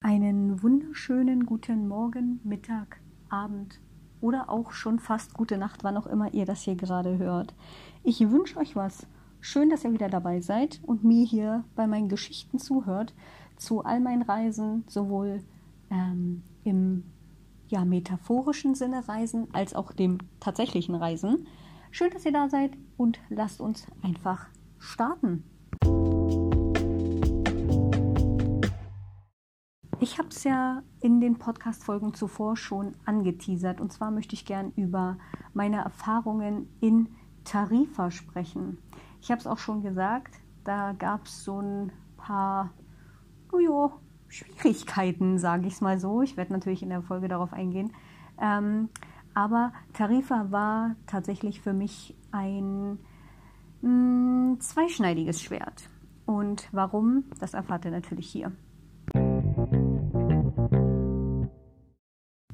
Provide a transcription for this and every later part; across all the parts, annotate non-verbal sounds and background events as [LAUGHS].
Einen wunderschönen guten Morgen, Mittag, Abend oder auch schon fast gute Nacht, wann auch immer ihr das hier gerade hört. Ich wünsche euch was. Schön, dass ihr wieder dabei seid und mir hier bei meinen Geschichten zuhört zu all meinen Reisen, sowohl ähm, im ja, metaphorischen Sinne Reisen als auch dem tatsächlichen Reisen. Schön, dass ihr da seid und lasst uns einfach starten. Ich habe es ja in den Podcast-Folgen zuvor schon angeteasert und zwar möchte ich gern über meine Erfahrungen in Tarifa sprechen. Ich habe es auch schon gesagt, da gab es so ein paar oh Schwierigkeiten, [LAUGHS] sage ich es mal so. Ich werde natürlich in der Folge darauf eingehen. Ähm, aber Tarifa war tatsächlich für mich ein mh, mm, zweischneidiges Schwert. Und warum, das erfahrt ihr natürlich hier.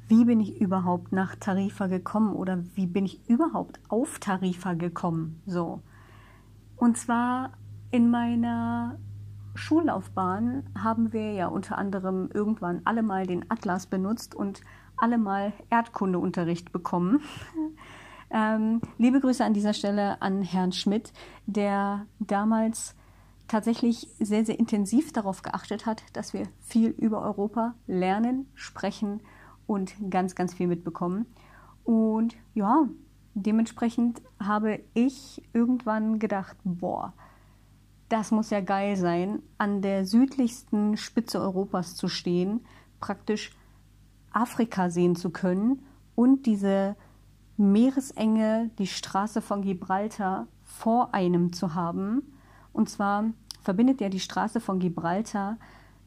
wie bin ich überhaupt nach Tarifa gekommen oder wie bin ich überhaupt auf Tarifa gekommen? So. Und zwar in meiner Schullaufbahn haben wir ja unter anderem irgendwann alle mal den Atlas benutzt und alle mal Erdkundeunterricht bekommen. [LAUGHS] ähm, liebe Grüße an dieser Stelle an Herrn Schmidt, der damals tatsächlich sehr, sehr intensiv darauf geachtet hat, dass wir viel über Europa lernen, sprechen und ganz, ganz viel mitbekommen. Und ja, dementsprechend habe ich irgendwann gedacht, boah, das muss ja geil sein, an der südlichsten Spitze Europas zu stehen, praktisch Afrika sehen zu können und diese Meeresenge, die Straße von Gibraltar vor einem zu haben. Und zwar verbindet ja die Straße von Gibraltar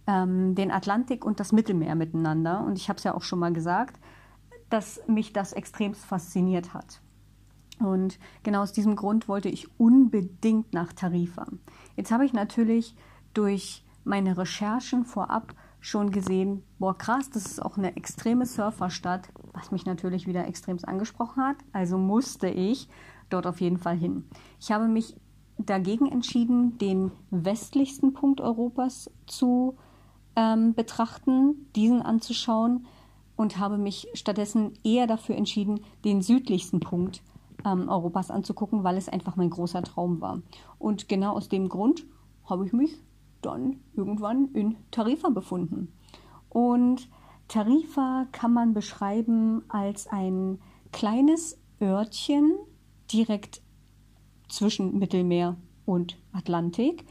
ähm, den Atlantik und das Mittelmeer miteinander. Und ich habe es ja auch schon mal gesagt, dass mich das extremst fasziniert hat. Und genau aus diesem Grund wollte ich unbedingt nach Tarifa. Jetzt habe ich natürlich durch meine Recherchen vorab schon gesehen, boah krass, das ist auch eine extreme Surferstadt, was mich natürlich wieder extremst angesprochen hat. Also musste ich dort auf jeden Fall hin. Ich habe mich dagegen entschieden, den westlichsten Punkt Europas zu ähm, betrachten, diesen anzuschauen und habe mich stattdessen eher dafür entschieden, den südlichsten Punkt ähm, Europas anzugucken, weil es einfach mein großer Traum war. Und genau aus dem Grund habe ich mich dann irgendwann in Tarifa befunden. Und Tarifa kann man beschreiben als ein kleines Örtchen direkt zwischen Mittelmeer und Atlantik,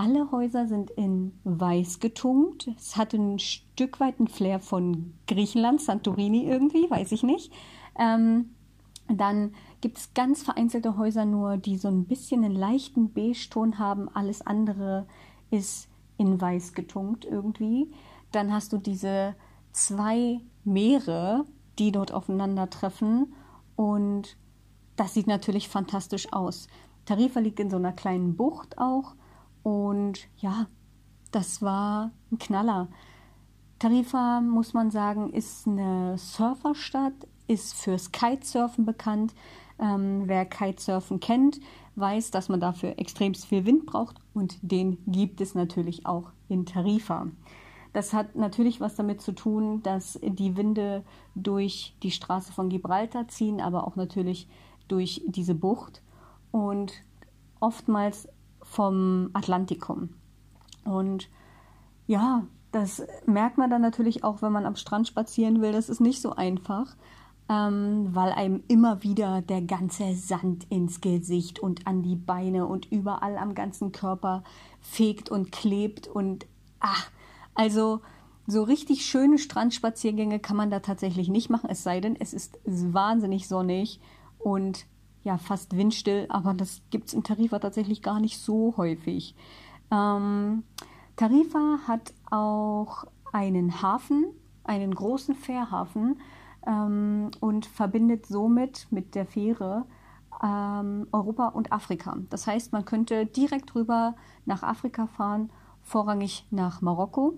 alle Häuser sind in weiß getunkt. Es hat ein Stück weit ein Flair von Griechenland, Santorini irgendwie, weiß ich nicht. Ähm, dann gibt es ganz vereinzelte Häuser nur, die so ein bisschen einen leichten Beige-Ton haben. Alles andere ist in weiß getunkt irgendwie. Dann hast du diese zwei Meere, die dort aufeinandertreffen. Und das sieht natürlich fantastisch aus. Tarifa liegt in so einer kleinen Bucht auch. Und ja, das war ein Knaller. Tarifa, muss man sagen, ist eine Surferstadt, ist fürs Kitesurfen bekannt. Ähm, wer Kitesurfen kennt, weiß, dass man dafür extremst viel Wind braucht und den gibt es natürlich auch in Tarifa. Das hat natürlich was damit zu tun, dass die Winde durch die Straße von Gibraltar ziehen, aber auch natürlich durch diese Bucht und oftmals vom Atlantikum. Und ja, das merkt man dann natürlich auch, wenn man am Strand spazieren will. Das ist nicht so einfach, ähm, weil einem immer wieder der ganze Sand ins Gesicht und an die Beine und überall am ganzen Körper fegt und klebt. Und ach, also so richtig schöne Strandspaziergänge kann man da tatsächlich nicht machen, es sei denn, es ist wahnsinnig sonnig und ja fast windstill, aber das gibt es in Tarifa tatsächlich gar nicht so häufig. Ähm, Tarifa hat auch einen Hafen, einen großen Fährhafen ähm, und verbindet somit mit der Fähre ähm, Europa und Afrika. Das heißt, man könnte direkt rüber nach Afrika fahren, vorrangig nach Marokko.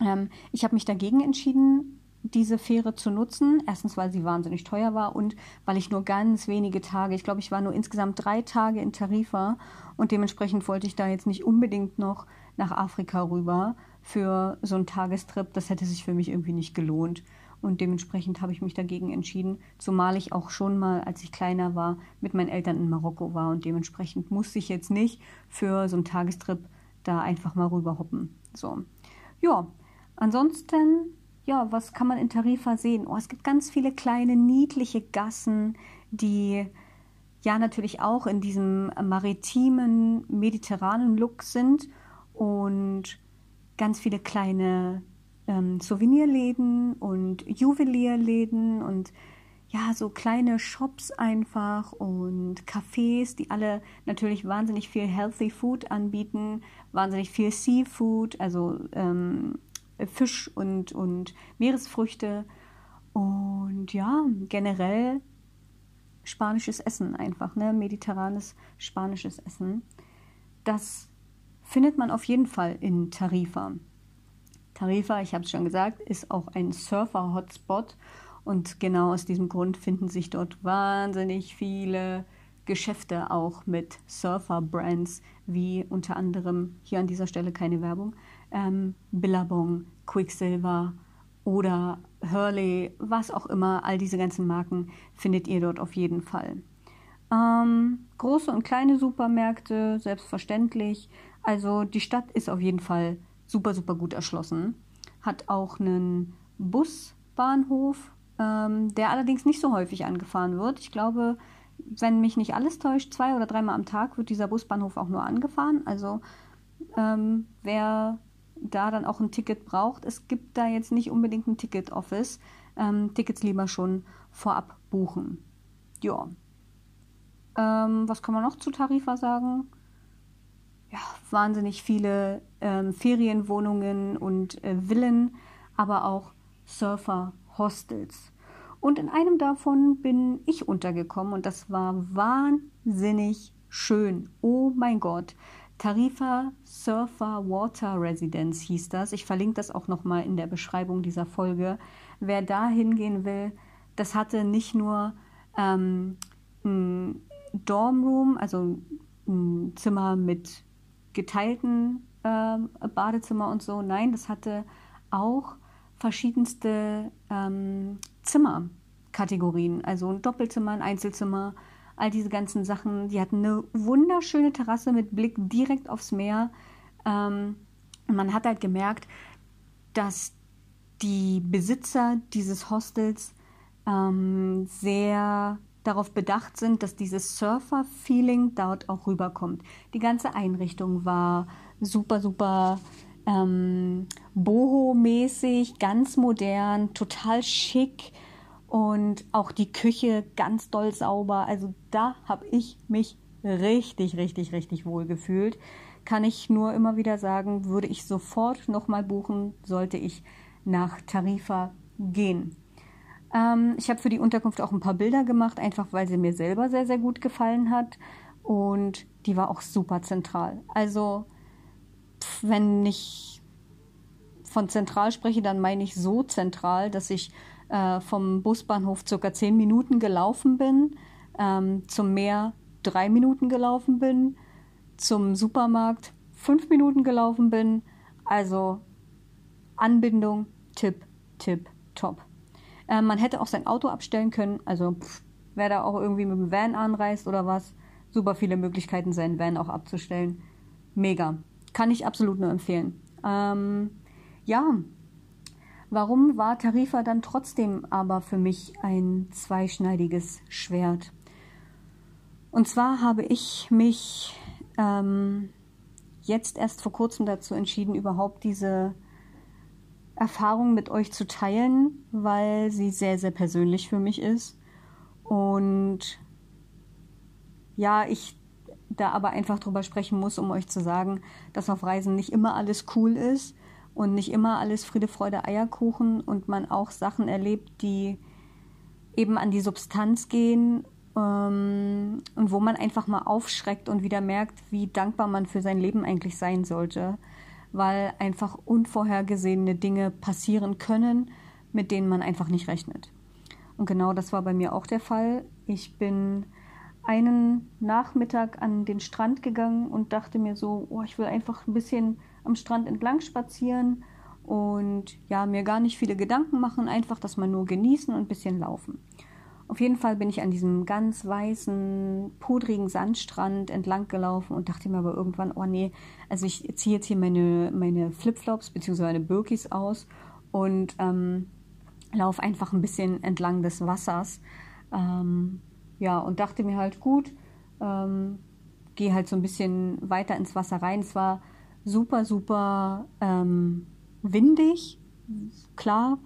Ähm, ich habe mich dagegen entschieden, diese Fähre zu nutzen. Erstens, weil sie wahnsinnig teuer war und weil ich nur ganz wenige Tage, ich glaube, ich war nur insgesamt drei Tage in Tarifa und dementsprechend wollte ich da jetzt nicht unbedingt noch nach Afrika rüber für so einen Tagestrip. Das hätte sich für mich irgendwie nicht gelohnt. Und dementsprechend habe ich mich dagegen entschieden, zumal ich auch schon mal, als ich kleiner war, mit meinen Eltern in Marokko war. Und dementsprechend musste ich jetzt nicht für so einen Tagestrip da einfach mal rüberhoppen. So. Ja, ansonsten ja, was kann man in Tarifa sehen? Oh, es gibt ganz viele kleine, niedliche Gassen, die ja natürlich auch in diesem maritimen, mediterranen Look sind und ganz viele kleine ähm, Souvenirläden und Juwelierläden und ja, so kleine Shops einfach und Cafés, die alle natürlich wahnsinnig viel Healthy Food anbieten, wahnsinnig viel Seafood, also ähm, Fisch und, und Meeresfrüchte und ja, generell spanisches Essen einfach, ne? mediterranes spanisches Essen. Das findet man auf jeden Fall in Tarifa. Tarifa, ich habe es schon gesagt, ist auch ein Surfer-Hotspot und genau aus diesem Grund finden sich dort wahnsinnig viele Geschäfte auch mit Surfer-Brands, wie unter anderem hier an dieser Stelle keine Werbung, ähm, Billabong, Quicksilver oder Hurley, was auch immer, all diese ganzen Marken findet ihr dort auf jeden Fall. Ähm, große und kleine Supermärkte, selbstverständlich. Also die Stadt ist auf jeden Fall super, super gut erschlossen. Hat auch einen Busbahnhof, ähm, der allerdings nicht so häufig angefahren wird. Ich glaube, wenn mich nicht alles täuscht, zwei oder dreimal am Tag wird dieser Busbahnhof auch nur angefahren. Also ähm, wer da dann auch ein Ticket braucht. Es gibt da jetzt nicht unbedingt ein Ticket-Office. Ähm, Tickets lieber schon vorab buchen. Ja. Ähm, was kann man noch zu Tarifa sagen? Ja, wahnsinnig viele ähm, Ferienwohnungen und äh, Villen, aber auch Surfer-Hostels. Und in einem davon bin ich untergekommen und das war wahnsinnig schön. Oh mein Gott. Tarifa Surfer Water Residence hieß das. Ich verlinke das auch nochmal in der Beschreibung dieser Folge. Wer da hingehen will, das hatte nicht nur ähm, ein Dormroom, also ein Zimmer mit geteilten äh, Badezimmer und so. Nein, das hatte auch verschiedenste ähm, Zimmerkategorien. Also ein Doppelzimmer, ein Einzelzimmer, all diese ganzen Sachen. Die hatten eine wunderschöne Terrasse mit Blick direkt aufs Meer. Ähm, man hat halt gemerkt, dass die Besitzer dieses Hostels ähm, sehr darauf bedacht sind, dass dieses Surfer-Feeling dort auch rüberkommt. Die ganze Einrichtung war super, super ähm, boho-mäßig, ganz modern, total schick und auch die Küche ganz doll sauber. Also da habe ich mich richtig, richtig, richtig wohl gefühlt. Kann ich nur immer wieder sagen, würde ich sofort nochmal buchen, sollte ich nach Tarifa gehen. Ähm, ich habe für die Unterkunft auch ein paar Bilder gemacht, einfach weil sie mir selber sehr, sehr gut gefallen hat. Und die war auch super zentral. Also, wenn ich von zentral spreche, dann meine ich so zentral, dass ich äh, vom Busbahnhof circa zehn Minuten gelaufen bin, ähm, zum Meer drei Minuten gelaufen bin, zum Supermarkt fünf Minuten gelaufen bin. Also Anbindung, Tipp, Tipp, top. Äh, man hätte auch sein Auto abstellen können. Also pff, wer da auch irgendwie mit dem Van anreist oder was, super viele Möglichkeiten, seinen Van auch abzustellen. Mega. Kann ich absolut nur empfehlen. Ähm, ja, Warum war Tarifa dann trotzdem aber für mich ein zweischneidiges Schwert? Und zwar habe ich mich ähm, jetzt erst vor kurzem dazu entschieden, überhaupt diese Erfahrung mit euch zu teilen, weil sie sehr, sehr persönlich für mich ist. Und ja, ich da aber einfach drüber sprechen muss, um euch zu sagen, dass auf Reisen nicht immer alles cool ist und nicht immer alles Friede, Freude, Eierkuchen und man auch Sachen erlebt, die eben an die Substanz gehen ähm, und wo man einfach mal aufschreckt und wieder merkt, wie dankbar man für sein Leben eigentlich sein sollte, weil einfach unvorhergesehene Dinge passieren können, mit denen man einfach nicht rechnet. Und genau das war bei mir auch der Fall. Ich bin einen Nachmittag an den Strand gegangen und dachte mir so, oh, ich will einfach ein bisschen am Strand entlang spazieren und ja, mir gar nicht viele Gedanken machen, einfach das mal nur genießen und ein bisschen laufen. Auf jeden Fall bin ich an diesem ganz weißen, pudrigen Sandstrand entlang gelaufen und dachte mir aber irgendwann, oh nee, also ich ziehe jetzt hier meine, meine Flipflops bzw. meine Birkis aus und ähm, laufe einfach ein bisschen entlang des Wassers. Ähm, ja, und dachte mir halt, gut, ähm, gehe halt so ein bisschen weiter ins Wasser rein. Es war super, super ähm, windig, klar.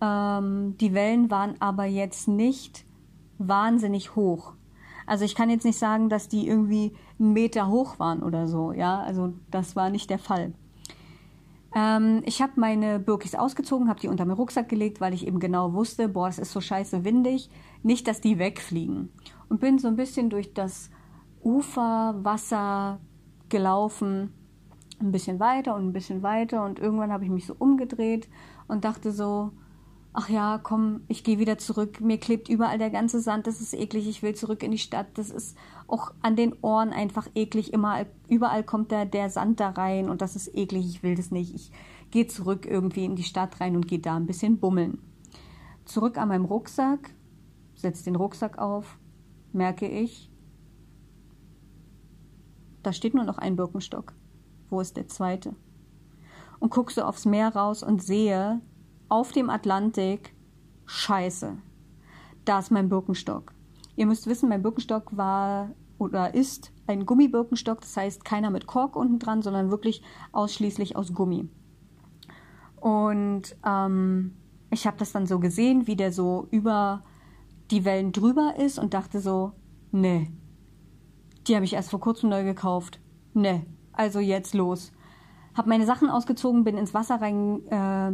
Ähm, die Wellen waren aber jetzt nicht wahnsinnig hoch. Also ich kann jetzt nicht sagen, dass die irgendwie einen Meter hoch waren oder so. Ja, also das war nicht der Fall. Ähm, ich habe meine Birkis ausgezogen, habe die unter meinen Rucksack gelegt, weil ich eben genau wusste, boah, es ist so scheiße windig, nicht, dass die wegfliegen. Und bin so ein bisschen durch das Uferwasser gelaufen ein bisschen weiter und ein bisschen weiter und irgendwann habe ich mich so umgedreht und dachte so, ach ja, komm, ich gehe wieder zurück. Mir klebt überall der ganze Sand, das ist eklig, ich will zurück in die Stadt. Das ist auch an den Ohren einfach eklig. Immer, überall kommt der, der Sand da rein und das ist eklig, ich will das nicht. Ich gehe zurück irgendwie in die Stadt rein und gehe da ein bisschen bummeln. Zurück an meinem Rucksack, setze den Rucksack auf, merke ich, da steht nur noch ein Birkenstock wo ist der zweite? Und gucke so aufs Meer raus und sehe auf dem Atlantik, scheiße, da ist mein Birkenstock. Ihr müsst wissen, mein Birkenstock war oder ist ein Gummibirkenstock, das heißt keiner mit Kork unten dran, sondern wirklich ausschließlich aus Gummi. Und ähm, ich habe das dann so gesehen, wie der so über die Wellen drüber ist und dachte so, nee, die habe ich erst vor kurzem neu gekauft. Nee, also jetzt los. Hab meine Sachen ausgezogen, bin ins Wasser rein äh,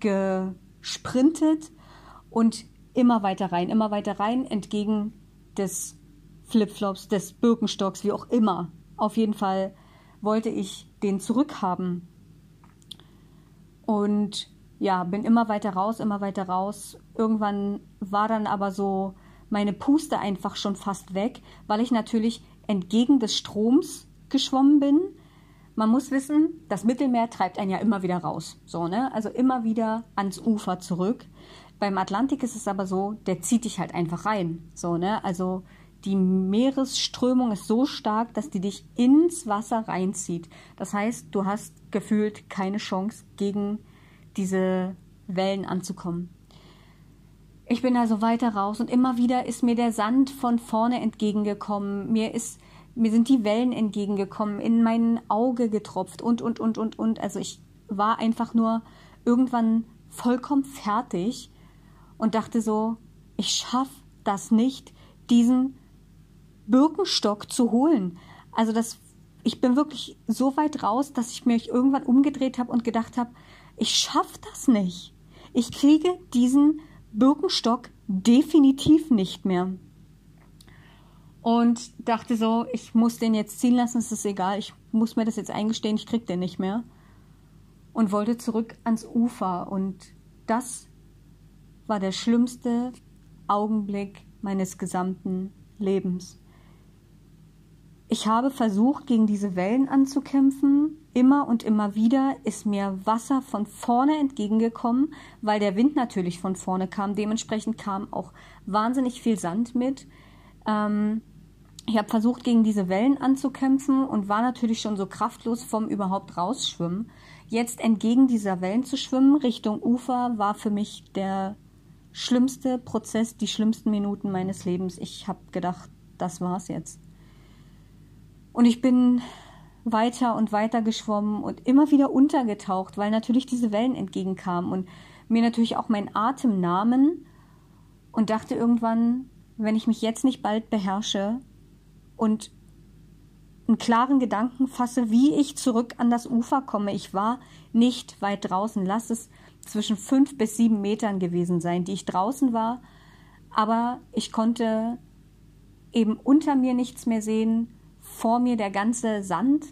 gesprintet und immer weiter rein, immer weiter rein, entgegen des Flipflops, des Birkenstocks, wie auch immer. Auf jeden Fall wollte ich den zurückhaben. Und ja, bin immer weiter raus, immer weiter raus. Irgendwann war dann aber so meine Puste einfach schon fast weg, weil ich natürlich entgegen des Stroms geschwommen bin man muss wissen, das Mittelmeer treibt einen ja immer wieder raus. So, ne? Also immer wieder ans Ufer zurück. Beim Atlantik ist es aber so, der zieht dich halt einfach rein. So, ne? Also die Meeresströmung ist so stark, dass die dich ins Wasser reinzieht. Das heißt, du hast gefühlt keine Chance, gegen diese Wellen anzukommen. Ich bin also weiter raus und immer wieder ist mir der Sand von vorne entgegengekommen. Mir ist mir sind die Wellen entgegengekommen, in mein Auge getropft und, und, und, und, und. Also ich war einfach nur irgendwann vollkommen fertig und dachte so, ich schaffe das nicht, diesen Birkenstock zu holen. Also das, ich bin wirklich so weit raus, dass ich mich irgendwann umgedreht habe und gedacht habe, ich schaffe das nicht. Ich kriege diesen Birkenstock definitiv nicht mehr und dachte so, ich muss den jetzt ziehen lassen, es ist egal, ich muss mir das jetzt eingestehen, ich krieg den nicht mehr. Und wollte zurück ans Ufer und das war der schlimmste Augenblick meines gesamten Lebens. Ich habe versucht, gegen diese Wellen anzukämpfen. Immer und immer wieder ist mir Wasser von vorne entgegengekommen, weil der Wind natürlich von vorne kam. Dementsprechend kam auch wahnsinnig viel Sand mit. Ähm, ich habe versucht, gegen diese Wellen anzukämpfen und war natürlich schon so kraftlos vom überhaupt rausschwimmen. Jetzt entgegen dieser Wellen zu schwimmen, Richtung Ufer, war für mich der schlimmste Prozess, die schlimmsten Minuten meines Lebens. Ich habe gedacht, das war's jetzt. Und ich bin weiter und weiter geschwommen und immer wieder untergetaucht, weil natürlich diese Wellen entgegenkamen und mir natürlich auch mein Atem nahmen und dachte irgendwann, wenn ich mich jetzt nicht bald beherrsche, und einen klaren Gedanken fasse, wie ich zurück an das Ufer komme. Ich war nicht weit draußen. Lass es zwischen fünf bis sieben Metern gewesen sein, die ich draußen war. Aber ich konnte eben unter mir nichts mehr sehen, vor mir der ganze Sand.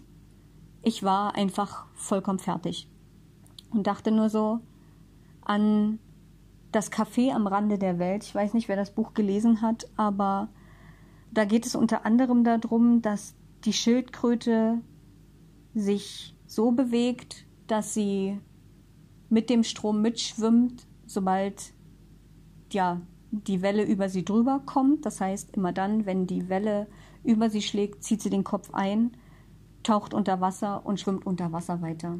Ich war einfach vollkommen fertig und dachte nur so an Das Café am Rande der Welt. Ich weiß nicht, wer das Buch gelesen hat, aber da geht es unter anderem darum, dass die Schildkröte sich so bewegt, dass sie mit dem Strom mitschwimmt, sobald ja, die Welle über sie drüber kommt. Das heißt, immer dann, wenn die Welle über sie schlägt, zieht sie den Kopf ein, taucht unter Wasser und schwimmt unter Wasser weiter.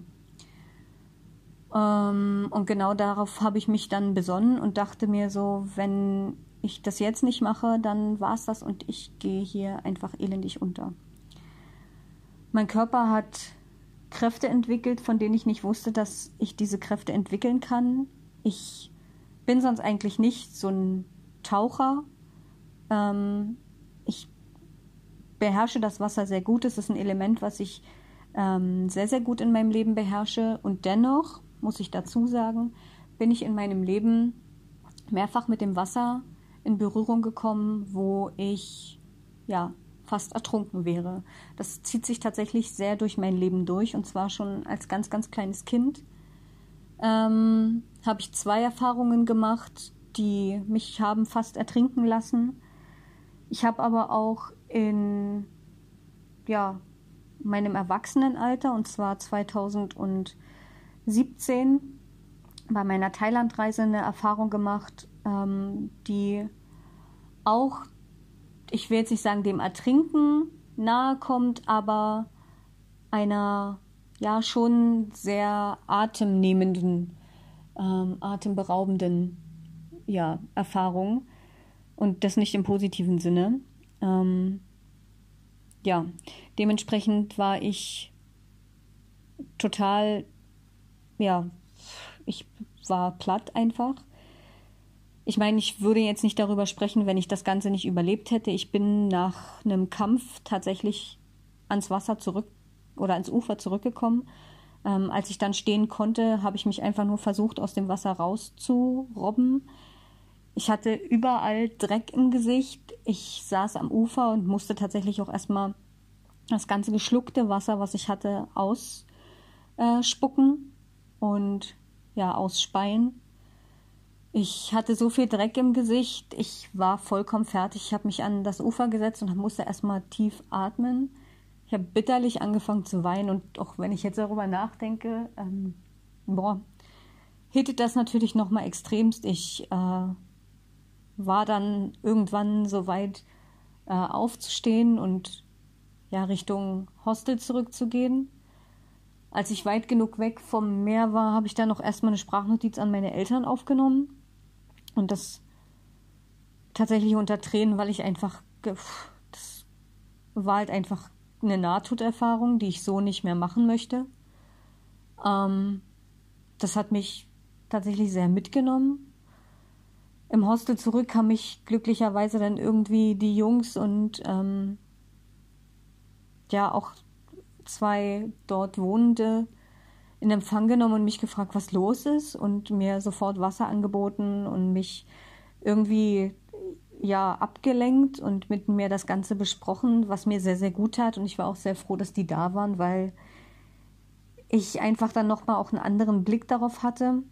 Ähm, und genau darauf habe ich mich dann besonnen und dachte mir so, wenn ich das jetzt nicht mache, dann war es das und ich gehe hier einfach elendig unter. Mein Körper hat Kräfte entwickelt, von denen ich nicht wusste, dass ich diese Kräfte entwickeln kann. Ich bin sonst eigentlich nicht so ein Taucher. Ähm, ich beherrsche das Wasser sehr gut. Es ist ein Element, was ich ähm, sehr, sehr gut in meinem Leben beherrsche. Und dennoch, muss ich dazu sagen, bin ich in meinem Leben mehrfach mit dem Wasser in Berührung gekommen, wo ich ja fast ertrunken wäre. Das zieht sich tatsächlich sehr durch mein Leben durch und zwar schon als ganz, ganz kleines Kind ähm, habe ich zwei Erfahrungen gemacht, die mich haben fast ertrinken lassen. Ich habe aber auch in ja, meinem Erwachsenenalter, und zwar 2017, bei meiner Thailandreise eine Erfahrung gemacht, ähm, die auch, ich will jetzt nicht sagen, dem Ertrinken nahe kommt, aber einer ja schon sehr atemnehmenden, ähm, atemberaubenden ja, Erfahrung und das nicht im positiven Sinne. Ähm, ja, dementsprechend war ich total, ja, ich war platt einfach. Ich meine, ich würde jetzt nicht darüber sprechen, wenn ich das Ganze nicht überlebt hätte. Ich bin nach einem Kampf tatsächlich ans Wasser zurück oder ans Ufer zurückgekommen. Ähm, als ich dann stehen konnte, habe ich mich einfach nur versucht, aus dem Wasser rauszurobben. Ich hatte überall Dreck im Gesicht. Ich saß am Ufer und musste tatsächlich auch erstmal das ganze geschluckte Wasser, was ich hatte, ausspucken und ja, ausspeien. Ich hatte so viel Dreck im Gesicht, ich war vollkommen fertig. Ich habe mich an das Ufer gesetzt und musste erstmal tief atmen. Ich habe bitterlich angefangen zu weinen und auch wenn ich jetzt darüber nachdenke, ähm, boah, hittet das natürlich nochmal extremst. Ich äh, war dann irgendwann so weit äh, aufzustehen und ja Richtung Hostel zurückzugehen. Als ich weit genug weg vom Meer war, habe ich dann noch erstmal eine Sprachnotiz an meine Eltern aufgenommen und das tatsächlich unter Tränen, weil ich einfach das war halt einfach eine Nahtoderfahrung, die ich so nicht mehr machen möchte. Ähm, das hat mich tatsächlich sehr mitgenommen. Im Hostel zurück haben mich glücklicherweise dann irgendwie die Jungs und ähm, ja auch zwei dort Wohnende in Empfang genommen und mich gefragt, was los ist und mir sofort Wasser angeboten und mich irgendwie ja abgelenkt und mit mir das Ganze besprochen, was mir sehr, sehr gut tat. Und ich war auch sehr froh, dass die da waren, weil ich einfach dann nochmal auch einen anderen Blick darauf hatte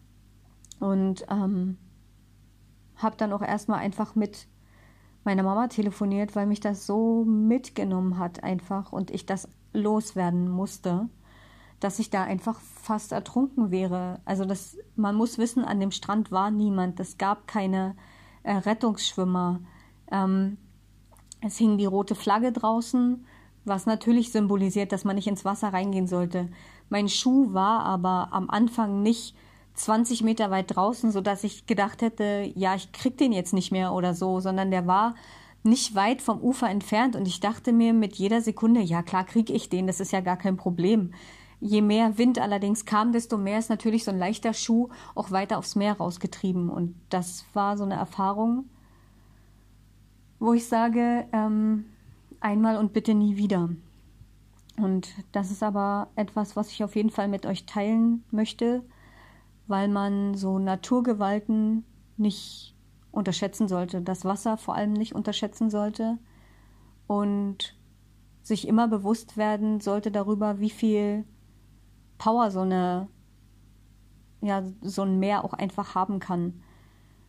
und ähm, habe dann auch erstmal einfach mit meiner Mama telefoniert, weil mich das so mitgenommen hat einfach und ich das loswerden musste, dass ich da einfach fast ertrunken wäre. Also das, man muss wissen, an dem Strand war niemand, es gab keine äh, Rettungsschwimmer. Ähm, es hing die rote Flagge draußen, was natürlich symbolisiert, dass man nicht ins Wasser reingehen sollte. Mein Schuh war aber am Anfang nicht 20 Meter weit draußen, sodass ich gedacht hätte, ja, ich krieg den jetzt nicht mehr oder so, sondern der war nicht weit vom Ufer entfernt und ich dachte mir mit jeder Sekunde, ja klar krieg ich den, das ist ja gar kein Problem. Je mehr Wind allerdings kam, desto mehr ist natürlich so ein leichter Schuh auch weiter aufs Meer rausgetrieben. Und das war so eine Erfahrung, wo ich sage, ähm, einmal und bitte nie wieder. Und das ist aber etwas, was ich auf jeden Fall mit euch teilen möchte, weil man so Naturgewalten nicht unterschätzen sollte, das Wasser vor allem nicht unterschätzen sollte und sich immer bewusst werden sollte darüber, wie viel Power so eine ja so ein Meer auch einfach haben kann.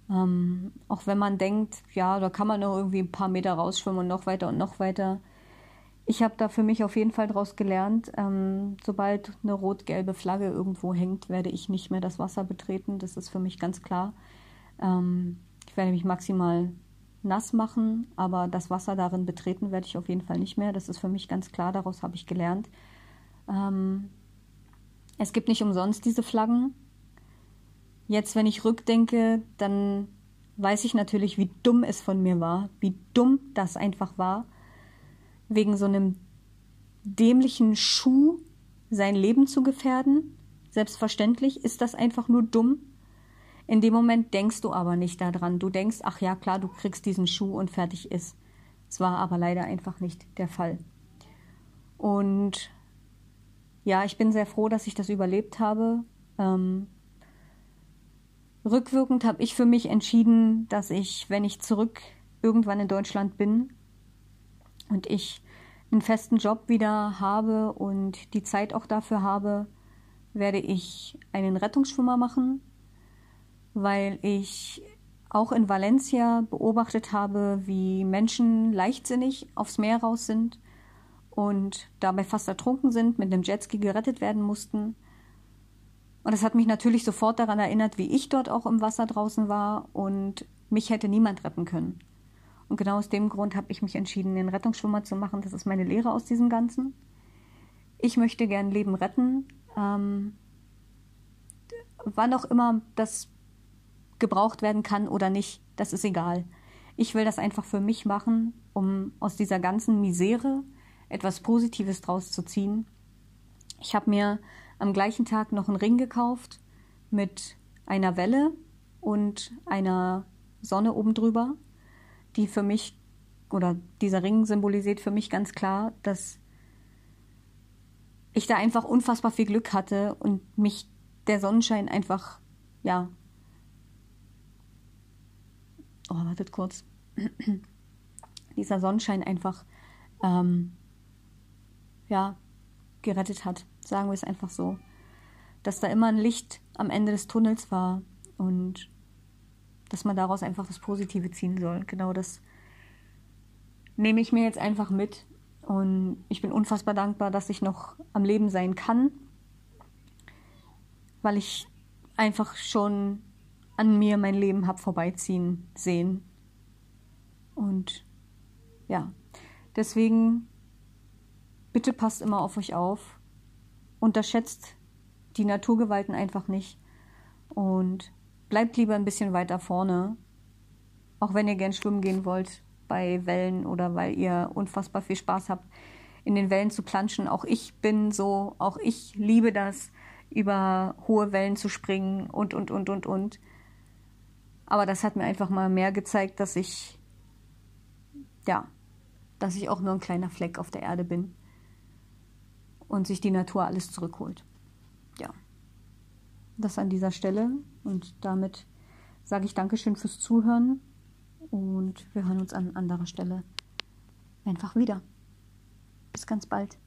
Ähm, auch wenn man denkt, ja, da kann man noch irgendwie ein paar Meter rausschwimmen und noch weiter und noch weiter. Ich habe da für mich auf jeden Fall daraus gelernt, ähm, sobald eine rot-gelbe Flagge irgendwo hängt, werde ich nicht mehr das Wasser betreten. Das ist für mich ganz klar. Ähm, ich werde mich maximal nass machen, aber das Wasser darin betreten werde ich auf jeden Fall nicht mehr. Das ist für mich ganz klar, daraus habe ich gelernt. Ähm, es gibt nicht umsonst diese Flaggen. Jetzt, wenn ich rückdenke, dann weiß ich natürlich, wie dumm es von mir war, wie dumm das einfach war, wegen so einem dämlichen Schuh sein Leben zu gefährden. Selbstverständlich ist das einfach nur dumm. In dem Moment denkst du aber nicht daran. Du denkst, ach ja, klar, du kriegst diesen Schuh und fertig ist. Es war aber leider einfach nicht der Fall. Und ja, ich bin sehr froh, dass ich das überlebt habe. Ähm, rückwirkend habe ich für mich entschieden, dass ich, wenn ich zurück irgendwann in Deutschland bin und ich einen festen Job wieder habe und die Zeit auch dafür habe, werde ich einen Rettungsschwimmer machen weil ich auch in Valencia beobachtet habe, wie Menschen leichtsinnig aufs Meer raus sind und dabei fast ertrunken sind, mit einem Jetski gerettet werden mussten. Und das hat mich natürlich sofort daran erinnert, wie ich dort auch im Wasser draußen war und mich hätte niemand retten können. Und genau aus dem Grund habe ich mich entschieden, den Rettungsschwimmer zu machen. Das ist meine Lehre aus diesem Ganzen. Ich möchte gern Leben retten. Ähm, wann auch immer das gebraucht werden kann oder nicht, das ist egal. Ich will das einfach für mich machen, um aus dieser ganzen Misere etwas Positives draus zu ziehen. Ich habe mir am gleichen Tag noch einen Ring gekauft mit einer Welle und einer Sonne oben drüber, die für mich oder dieser Ring symbolisiert für mich ganz klar, dass ich da einfach unfassbar viel Glück hatte und mich der Sonnenschein einfach ja oh, wartet kurz, [CLEARS THROAT] dieser Sonnenschein einfach, ähm, ja, gerettet hat. Sagen wir es einfach so. Dass da immer ein Licht am Ende des Tunnels war und dass man daraus einfach das Positive ziehen soll. Genau das nehme ich mir jetzt einfach mit. Und ich bin unfassbar dankbar, dass ich noch am Leben sein kann, weil ich einfach schon an mir mein Leben habe vorbeiziehen sehen. Und ja, deswegen bitte passt immer auf euch auf. Unterschätzt die Naturgewalten einfach nicht. Und bleibt lieber ein bisschen weiter vorne. Auch wenn ihr gern schwimmen gehen wollt bei Wellen oder weil ihr unfassbar viel Spaß habt, in den Wellen zu planschen. Auch ich bin so, auch ich liebe das, über hohe Wellen zu springen und, und, und, und, und. Aber das hat mir einfach mal mehr gezeigt, dass ich, ja, dass ich auch nur ein kleiner Fleck auf der Erde bin und sich die Natur alles zurückholt. Ja, das an dieser Stelle und damit sage ich Dankeschön fürs Zuhören und wir hören uns an anderer Stelle einfach wieder. Bis ganz bald.